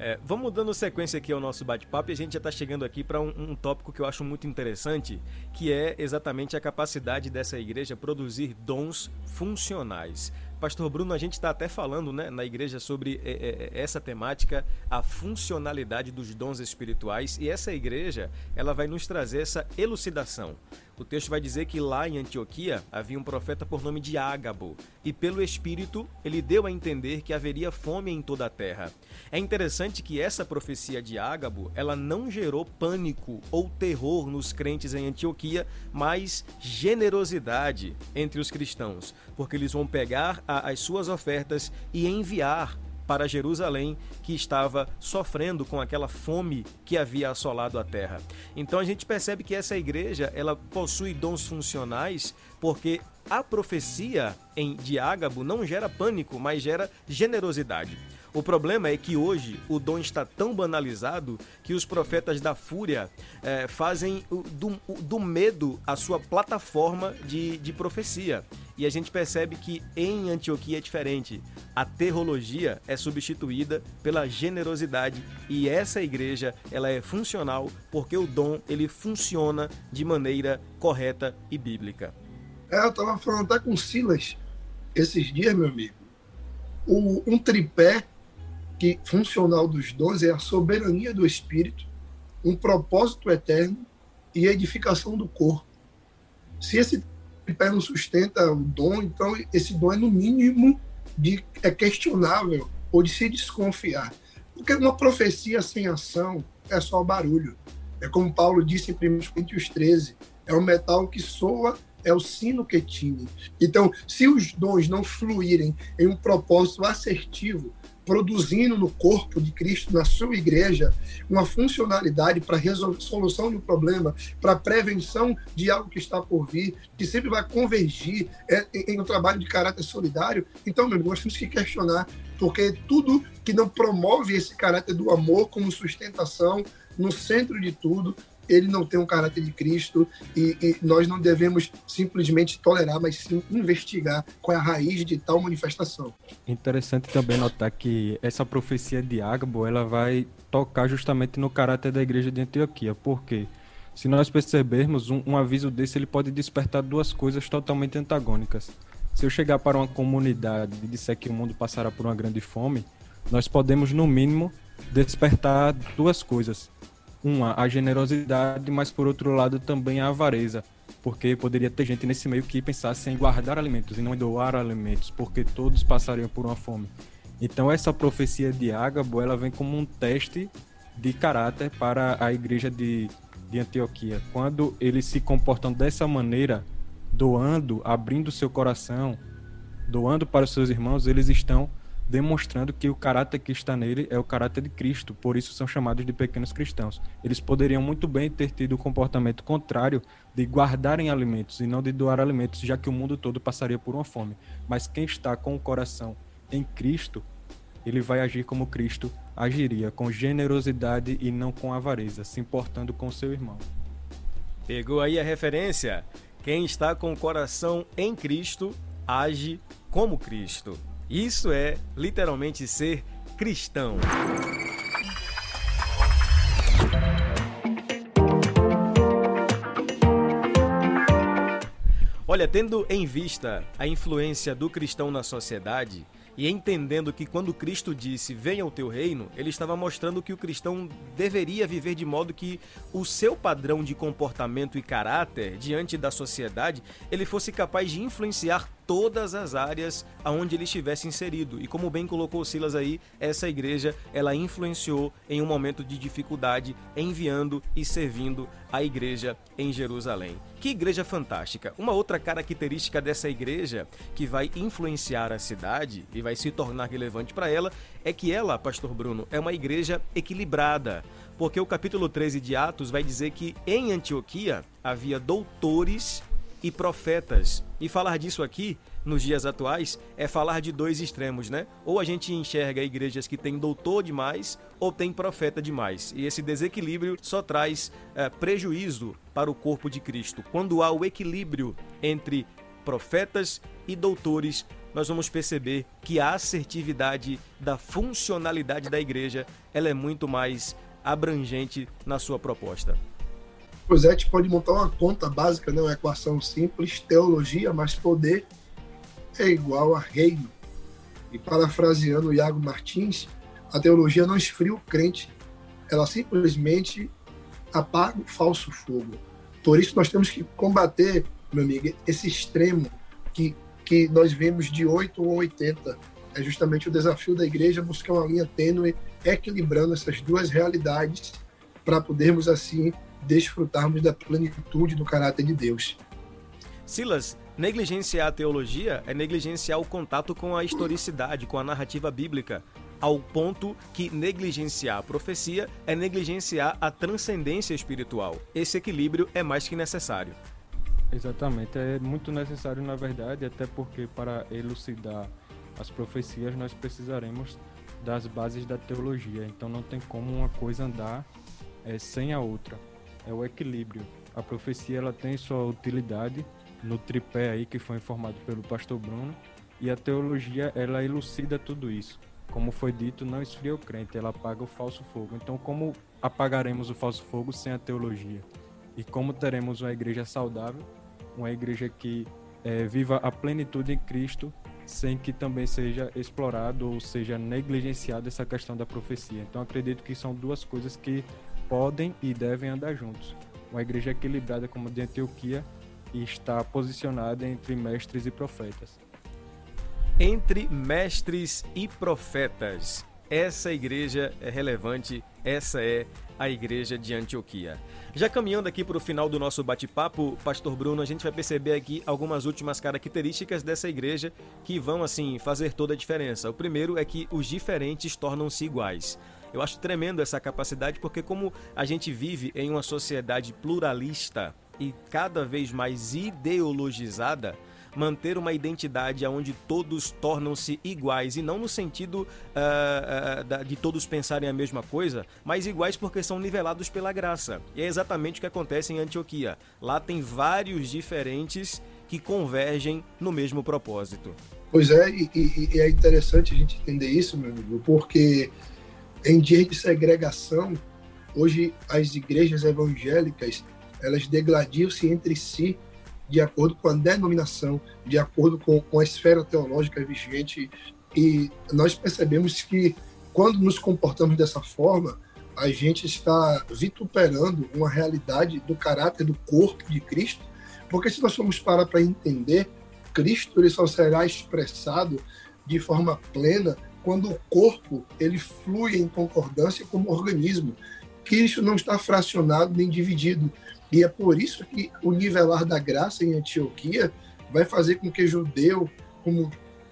É, vamos dando sequência aqui ao nosso bate-papo e a gente já está chegando aqui para um, um, tópico que eu acho muito interessante, que é exatamente a capacidade dessa igreja produzir dons funcionais. Pastor Bruno, a gente está até falando né, na igreja sobre é, é, essa temática, a funcionalidade dos dons espirituais, e essa igreja ela vai nos trazer essa elucidação. O texto vai dizer que lá em Antioquia havia um profeta por nome de Ágabo, e pelo Espírito ele deu a entender que haveria fome em toda a terra. É interessante que essa profecia de Ágabo, ela não gerou pânico ou terror nos crentes em Antioquia, mas generosidade entre os cristãos, porque eles vão pegar a, as suas ofertas e enviar para Jerusalém, que estava sofrendo com aquela fome que havia assolado a terra. Então a gente percebe que essa igreja, ela possui dons funcionais, porque a profecia em Diágabo não gera pânico, mas gera generosidade. O problema é que hoje o dom está tão banalizado que os profetas da fúria é, fazem do, do, medo a sua plataforma de, de profecia. E a gente percebe que em Antioquia é diferente. A teologia é substituída pela generosidade e essa igreja ela é funcional porque o dom ele funciona de maneira correta e bíblica. É, eu estava falando até com Silas esses dias, meu amigo. O, um tripé que funcional dos dons é a soberania do Espírito, um propósito eterno e a edificação do corpo. Se esse tripé não sustenta o dom, então esse dom é no mínimo de é questionável ou de se desconfiar. Porque uma profecia sem ação é só barulho. É como Paulo disse em 1 Coríntios 13, é o metal que soa, é o sino que tine. Então, se os dons não fluírem em um propósito assertivo, produzindo no corpo de Cristo, na sua igreja, uma funcionalidade para resolução de um problema, para prevenção de algo que está por vir, que sempre vai convergir é, em um trabalho de caráter solidário. Então, meu amigo, nós temos que questionar, porque tudo que não promove esse caráter do amor como sustentação no centro de tudo ele não tem um caráter de Cristo e, e, nós não devemos simplesmente tolerar, mas sim investigar qual é a raiz de tal manifestação. Interessante também notar que essa profecia de Agabo ela vai tocar justamente no caráter da igreja de Antioquia, porque se nós percebermos um, um aviso desse ele pode despertar duas coisas totalmente antagônicas. Se eu chegar para uma comunidade e disser que o mundo passará por uma grande fome, nós podemos no mínimo despertar duas coisas uma, a generosidade, mas por outro lado também a avareza, porque poderia ter gente nesse meio que pensasse em guardar alimentos e não em doar alimentos, porque todos passariam por uma fome. Então essa profecia de Ágabo, ela vem como um teste de caráter para a igreja de, de Antioquia. Quando eles se comportam dessa maneira, doando, abrindo seu coração, doando para os seus irmãos, eles estão demonstrando que o caráter que está nele é o caráter de Cristo, por isso são chamados de pequenos cristãos. Eles poderiam muito bem ter tido o comportamento contrário de guardarem alimentos e não de doar alimentos, já que o mundo todo passaria por uma fome. Mas quem está com o coração em Cristo, ele vai agir como Cristo agiria, com generosidade e não com avareza, se importando com seu irmão. Pegou aí a referência? Quem está com o coração em Cristo age como Cristo. Isso é literalmente ser cristão. Olha, tendo em vista a influência do cristão na sociedade, e entendendo que quando Cristo disse venha o teu reino, ele estava mostrando que o cristão deveria viver de modo que o seu padrão de comportamento e caráter diante da sociedade, ele fosse capaz de influenciar todas as áreas aonde ele estivesse inserido. E como bem colocou Silas aí, essa igreja, ela influenciou em um momento de dificuldade, enviando e servindo a igreja em Jerusalém. Que igreja fantástica! Uma outra característica dessa igreja que vai influenciar a cidade e vai se tornar relevante para ela é que ela, pastor Bruno, é uma igreja equilibrada porque o capítulo 13 de Atos vai dizer que em Antioquia havia doutores e profetas. E falar disso aqui, nos dias atuais, é falar de dois extremos, né? Ou a gente enxerga igrejas que têm doutor demais ou tem profeta demais. E esse desequilíbrio só traz é, prejuízo para o corpo de Cristo. Quando há o equilíbrio entre profetas e doutores, nós vamos perceber que a assertividade da funcionalidade da igreja ela é muito mais abrangente na sua proposta. Gente pode montar uma conta básica, né? uma equação simples, teologia mais poder é igual a reino. E parafraseando o Iago Martins, a teologia não esfria o crente, ela simplesmente apaga o falso fogo. Por isso nós temos que combater, meu amigo, esse extremo que, que nós vemos de 8 ou 80. É justamente o desafio da igreja buscar uma linha tênue, equilibrando essas duas realidades para podermos assim desfrutarmos da plenitude do caráter de Deus. Silas, negligenciar a teologia é negligenciar o contato com a historicidade, com a narrativa bíblica, ao ponto que negligenciar a profecia é negligenciar a transcendência espiritual. Esse equilíbrio é mais que necessário. Exatamente, é muito necessário na verdade, até porque para elucidar as profecias nós precisaremos das bases da teologia, então não tem como uma coisa andar é, sem a outra é o equilíbrio. A profecia ela tem sua utilidade no tripé aí que foi informado pelo pastor Bruno e a teologia ela elucida tudo isso. Como foi dito, não esfria o crente, ela apaga o falso fogo. Então, como apagaremos o falso fogo sem a teologia? E como teremos uma igreja saudável, uma igreja que é, viva a plenitude em Cristo, sem que também seja explorado ou seja negligenciada essa questão da profecia. Então, acredito que são duas coisas que podem e devem andar juntos. Uma igreja equilibrada como a de Antioquia está posicionada entre mestres e profetas. Entre mestres e profetas. Essa igreja é relevante, essa é a igreja de Antioquia. Já caminhando aqui para o final do nosso bate-papo, Pastor Bruno, a gente vai perceber aqui algumas últimas características dessa igreja que vão, assim, fazer toda a diferença. O primeiro é que os diferentes tornam-se iguais. Eu acho tremendo essa capacidade porque, como a gente vive em uma sociedade pluralista e cada vez mais ideologizada, manter uma identidade onde todos tornam-se iguais e não no sentido uh, uh, de todos pensarem a mesma coisa, mas iguais porque são nivelados pela graça. E é exatamente o que acontece em Antioquia. Lá tem vários diferentes que convergem no mesmo propósito. Pois é, e, e, e é interessante a gente entender isso, meu amigo, porque em dias de segregação, hoje as igrejas evangélicas elas degladiam-se entre si de acordo com a denominação, de acordo com, com a esfera teológica vigente. E nós percebemos que, quando nos comportamos dessa forma, a gente está vituperando uma realidade do caráter do corpo de Cristo, porque se nós formos parar para entender, Cristo ele só será expressado de forma plena quando o corpo ele flui em concordância como organismo. Cristo não está fracionado nem dividido. E é por isso que o nivelar da graça em Antioquia vai fazer com que judeu, como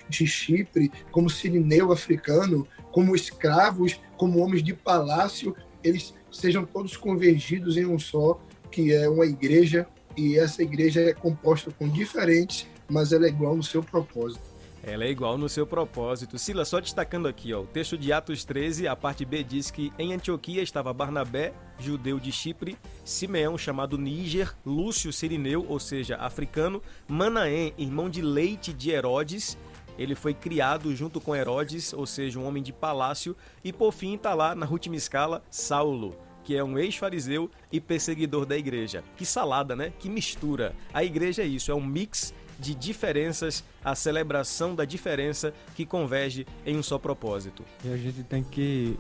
de Chipre, como sirineu africano, como escravos, como homens de palácio, eles sejam todos convergidos em um só, que é uma igreja, e essa igreja é composta com diferentes, mas ela é igual no seu propósito. Ela é igual no seu propósito. Sila, só destacando aqui, ó, o texto de Atos 13, a parte B diz que em Antioquia estava Barnabé, judeu de Chipre, Simeão, chamado Níger, Lúcio Sirineu, ou seja, africano, Manaém, irmão de leite de Herodes, ele foi criado junto com Herodes, ou seja, um homem de palácio, e por fim está lá na última escala, Saulo, que é um ex-fariseu e perseguidor da igreja. Que salada, né? Que mistura. A igreja é isso, é um mix de diferenças, a celebração da diferença que converge em um só propósito. E a gente tem que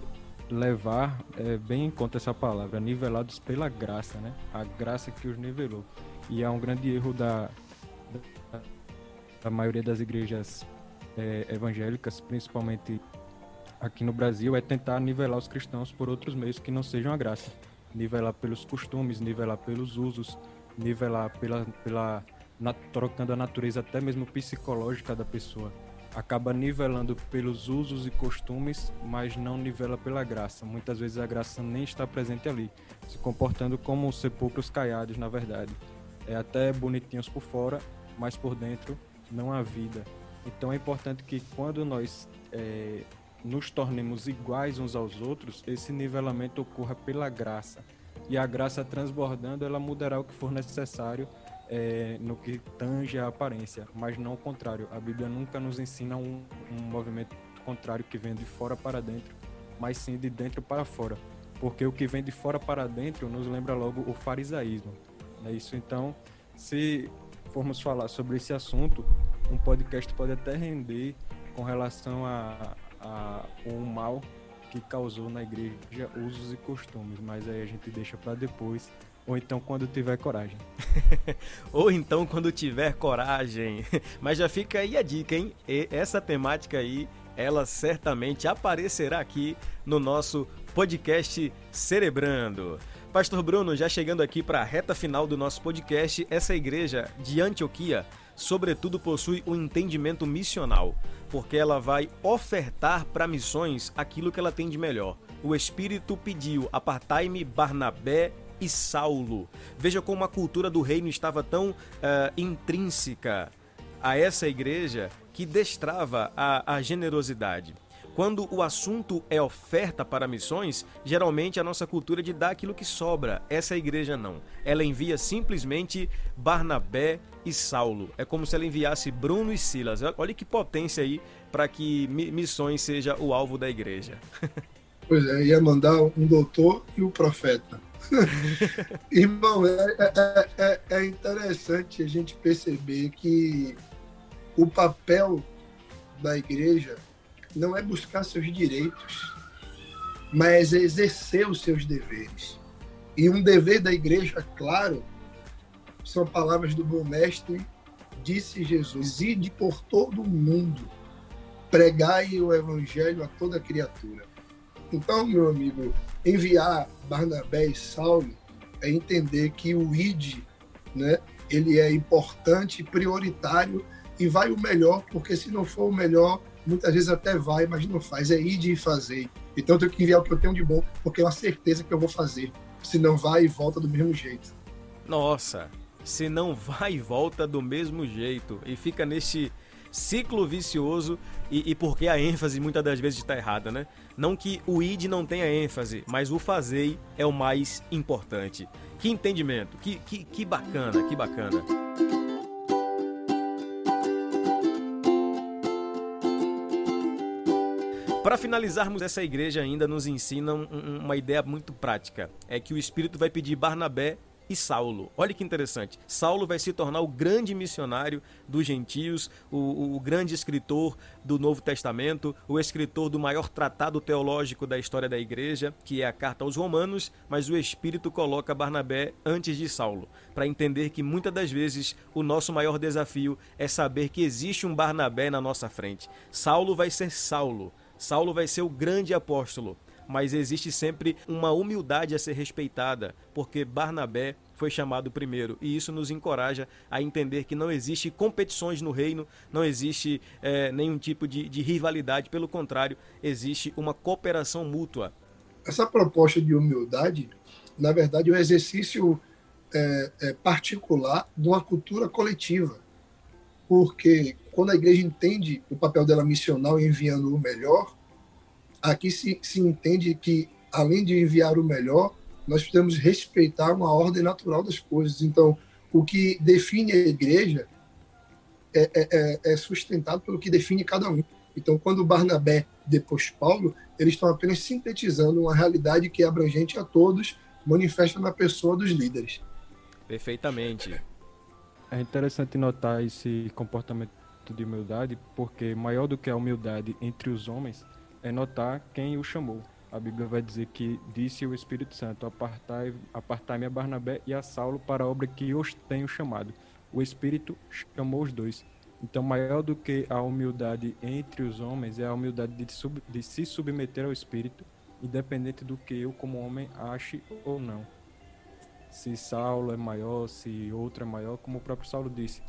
levar é, bem em conta essa palavra, nivelados pela graça, né? A graça que os nivelou. E é um grande erro da, da, da maioria das igrejas é, evangélicas, principalmente aqui no Brasil, é tentar nivelar os cristãos por outros meios que não sejam a graça. Nivelar pelos costumes, nivelar pelos usos, nivelar pela, pela na, trocando a natureza até mesmo psicológica da pessoa. Acaba nivelando pelos usos e costumes, mas não nivela pela graça. Muitas vezes a graça nem está presente ali, se comportando como sepulcros caiados, na verdade. É até bonitinhos por fora, mas por dentro não há vida. Então é importante que quando nós é, nos tornemos iguais uns aos outros, esse nivelamento ocorra pela graça. E a graça transbordando, ela mudará o que for necessário é, no que tange a aparência, mas não o contrário. A Bíblia nunca nos ensina um, um movimento contrário que vem de fora para dentro, mas sim de dentro para fora. Porque o que vem de fora para dentro nos lembra logo o farisaísmo. É isso. Então, se formos falar sobre esse assunto, um podcast pode até render com relação a, a um mal que causou na igreja usos e costumes, mas aí a gente deixa para depois ou então quando tiver coragem. Ou então quando tiver coragem. Mas já fica aí a dica, hein? E essa temática aí, ela certamente aparecerá aqui no nosso podcast Cerebrando. Pastor Bruno, já chegando aqui para a reta final do nosso podcast, essa igreja de Antioquia, sobretudo, possui um entendimento missional, porque ela vai ofertar para missões aquilo que ela tem de melhor. O Espírito pediu: apartai-me Barnabé e Saulo. Veja como a cultura do reino estava tão uh, intrínseca a essa igreja que destrava a, a generosidade. Quando o assunto é oferta para missões, geralmente a nossa cultura é de dar aquilo que sobra. Essa igreja não. Ela envia simplesmente Barnabé e Saulo. É como se ela enviasse Bruno e Silas. Olha que potência aí para que missões seja o alvo da igreja. Pois é, ia mandar um doutor e o um profeta. Irmão, é, é, é, é, interessante a gente perceber que o papel da igreja não é buscar seus direitos, mas é exercer os seus deveres. E um dever da igreja, claro, são palavras do bom mestre, disse Jesus: Ide por todo o mundo, pregai o evangelho a toda criatura. Então, meu amigo, enviar Barnabé e Saulo é entender que o id, né, ele é importante, prioritário e vai o melhor, porque se não for o melhor, muitas vezes até vai, mas não faz. É ir e fazer. Então eu tenho que enviar o que eu tenho de bom, porque é uma certeza que eu vou fazer. Se não vai e volta do mesmo jeito. Nossa, se não vai e volta do mesmo jeito. E fica nesse ciclo vicioso e, e porque a ênfase muitas das vezes está errada, né? Não que o id não tenha ênfase, mas o fazer é o mais importante. Que entendimento, que, que, que bacana, que bacana. Para finalizarmos, essa igreja ainda nos ensina uma ideia muito prática: é que o Espírito vai pedir Barnabé e Saulo. Olha que interessante. Saulo vai se tornar o grande missionário dos gentios, o, o, grande escritor do Novo Testamento, o escritor do maior tratado teológico da história da igreja, que é a Carta aos Romanos, mas o Espírito coloca Barnabé antes de Saulo, para entender que muitas das vezes o nosso maior desafio é saber que existe um Barnabé na nossa frente. Saulo vai ser Saulo. Saulo vai ser o grande apóstolo mas existe sempre uma humildade a ser respeitada, porque Barnabé foi chamado primeiro. E isso nos encoraja a entender que não existe competições no reino, não existe é, nenhum tipo de, de rivalidade, pelo contrário, existe uma cooperação mútua. Essa proposta de humildade, na verdade, é um exercício é, é, particular de uma cultura coletiva. Porque quando a igreja entende o papel dela missional enviando o melhor, aqui se, se entende que, além de enviar o melhor, nós precisamos respeitar uma ordem natural das coisas. Então, o que define a igreja é, é, é, é sustentado pelo que define cada um. Então, quando Barnabé, depois Paulo, eles estão apenas sintetizando uma realidade que é abrangente a todos, manifesta na pessoa dos líderes. Perfeitamente. É interessante notar esse comportamento de humildade, porque maior do que a humildade entre os homens é notar quem o chamou. A Bíblia vai dizer que disse o Espírito Santo: Apartai-me apartai a Barnabé e a Saulo para a obra que os tenho chamado. O Espírito chamou os dois. Então, maior do que a humildade entre os homens é a humildade de, sub, de se submeter ao Espírito, independente do que eu, como homem, ache ou não. Se Saulo é maior, se outro é maior, como o próprio Saulo disse.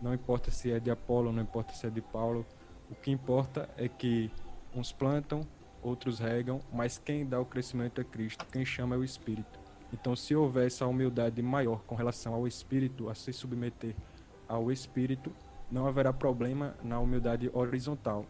Não importa se é de Apolo, não importa se é de Paulo. O que importa é que Uns plantam, outros regam, mas quem dá o crescimento é Cristo, quem chama é o Espírito. Então, se houver essa humildade maior com relação ao Espírito, a se submeter ao Espírito, não haverá problema na humildade horizontal,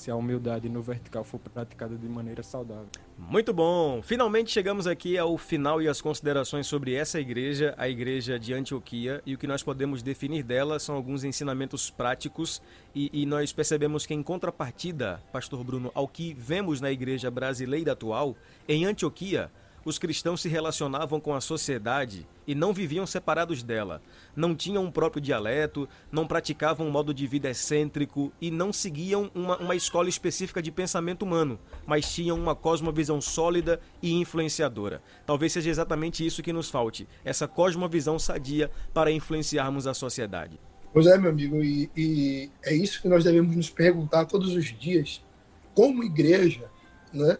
se a humildade no vertical for praticada de maneira saudável. Muito bom! Finalmente chegamos aqui ao final e às considerações sobre essa igreja, a igreja de Antioquia, e o que nós podemos definir dela são alguns ensinamentos práticos, e, e nós percebemos que, em contrapartida, Pastor Bruno, ao que vemos na igreja brasileira atual, em Antioquia, os cristãos se relacionavam com a sociedade e não viviam separados dela. Não tinham um próprio dialeto, não praticavam um modo de vida excêntrico e não seguiam uma, uma escola específica de pensamento humano, mas tinham uma cosmovisão sólida e influenciadora. Talvez seja exatamente isso que nos falte, essa cosmovisão sadia para influenciarmos a sociedade. Pois é, meu amigo, e, e é isso que nós devemos nos perguntar todos os dias, como igreja, né?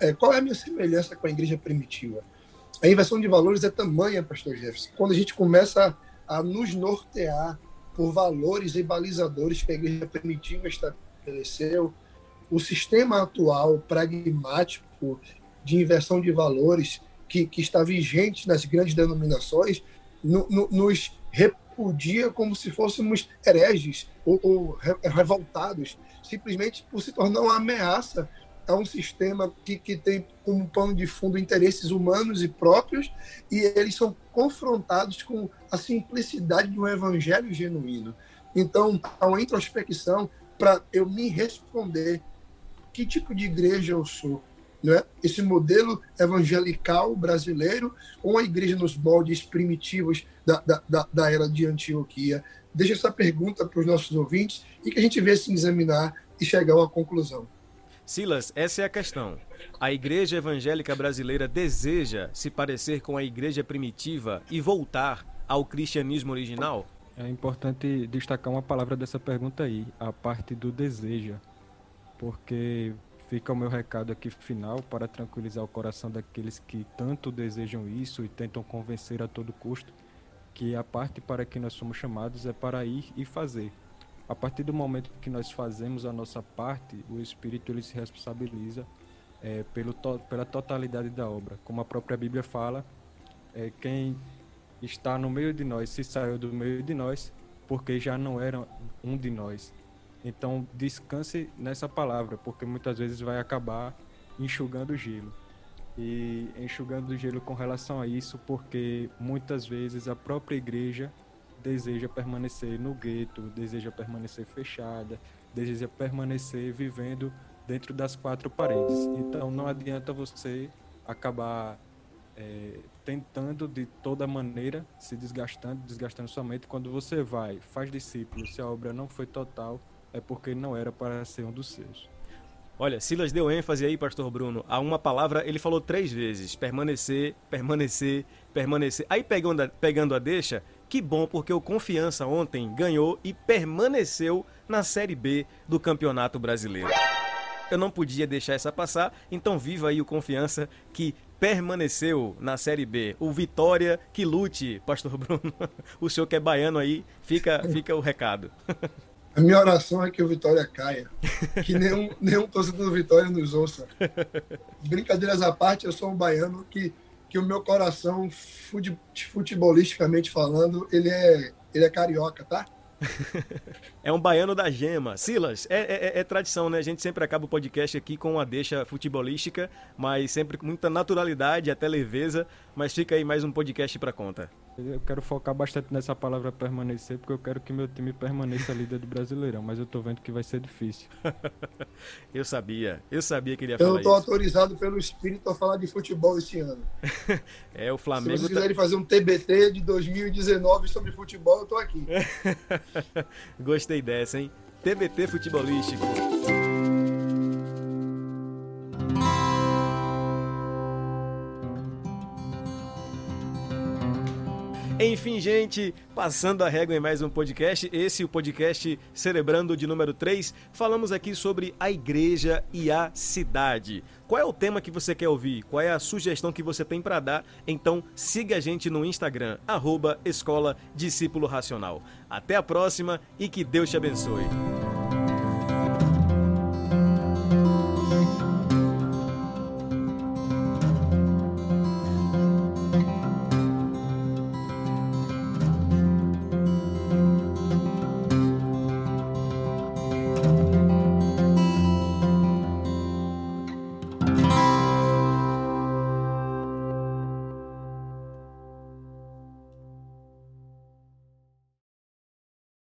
É, qual é a minha semelhança com a igreja primitiva? A inversão de valores é tamanha, pastor Jefferson. Quando a gente começa a, a nos nortear por valores e balizadores que a igreja primitiva estabeleceu, o sistema atual pragmático de inversão de valores que, que está vigente nas grandes denominações no, no, nos repudia como se fôssemos hereges ou, ou revoltados, simplesmente por se tornar uma ameaça é um sistema que, que tem como pano de fundo interesses humanos e próprios, e eles são confrontados com a simplicidade de um evangelho genuíno. Então, há uma introspecção para eu me responder que tipo de igreja eu sou. Né? Esse modelo evangelical brasileiro ou a igreja nos moldes primitivos da, da, da, da era de Antioquia? Deixa essa pergunta para os nossos ouvintes e que a gente venha se examinar e chegar a uma conclusão. Silas, essa é a questão. A igreja evangélica brasileira deseja se parecer com a igreja primitiva e voltar ao cristianismo original? É importante destacar uma palavra dessa pergunta aí, a parte do deseja, porque fica o meu recado aqui final para tranquilizar o coração daqueles que tanto desejam isso e tentam convencer a todo custo que a parte para que nós somos chamados é para ir e fazer. A partir do momento que nós fazemos a nossa parte, o Espírito ele se responsabiliza é, pelo to pela totalidade da obra. Como a própria Bíblia fala, é, quem está no meio de nós se saiu do meio de nós, porque já não era um de nós. Então descanse nessa palavra, porque muitas vezes vai acabar enxugando o gelo. E enxugando o gelo com relação a isso, porque muitas vezes a própria igreja deseja permanecer no gueto, deseja permanecer fechada, deseja permanecer vivendo dentro das quatro paredes. Então não adianta você acabar é, tentando de toda maneira, se desgastando, desgastando somente quando você vai, faz discípulos, se a obra não foi total, é porque não era para ser um dos seus. Olha, Silas deu ênfase aí, pastor Bruno, a uma palavra, ele falou três vezes: permanecer, permanecer, permanecer. Aí pegando a, pegando a deixa, que bom, porque o Confiança ontem ganhou e permaneceu na Série B do Campeonato Brasileiro. Eu não podia deixar essa passar, então viva aí o Confiança que permaneceu na Série B. O Vitória que lute, Pastor Bruno. O senhor que é baiano aí, fica, fica o recado. A minha oração é que o Vitória caia. Que nenhum, nenhum torcedor do Vitória nos ouça. Brincadeiras à parte, eu sou um baiano que que o meu coração, futebolisticamente falando, ele é, ele é carioca, tá? é um baiano da gema. Silas, é, é, é, é, tradição, né? A gente sempre acaba o podcast aqui com uma deixa futebolística, mas sempre com muita naturalidade, até leveza. Mas fica aí mais um podcast para conta. Eu quero focar bastante nessa palavra permanecer, porque eu quero que meu time permaneça líder do Brasileirão, mas eu tô vendo que vai ser difícil. eu sabia, eu sabia que ele ia falar isso. Eu tô isso. autorizado pelo espírito a falar de futebol esse ano. é, o Flamengo... Se vocês quiserem tá... fazer um TBT de 2019 sobre futebol, eu tô aqui. Gostei dessa, hein? TBT futebolístico. Enfim, gente, passando a régua em mais um podcast, esse é o podcast Celebrando de número 3, falamos aqui sobre a igreja e a cidade. Qual é o tema que você quer ouvir? Qual é a sugestão que você tem para dar? Então siga a gente no Instagram, arroba Escola Discípulo Racional. Até a próxima e que Deus te abençoe.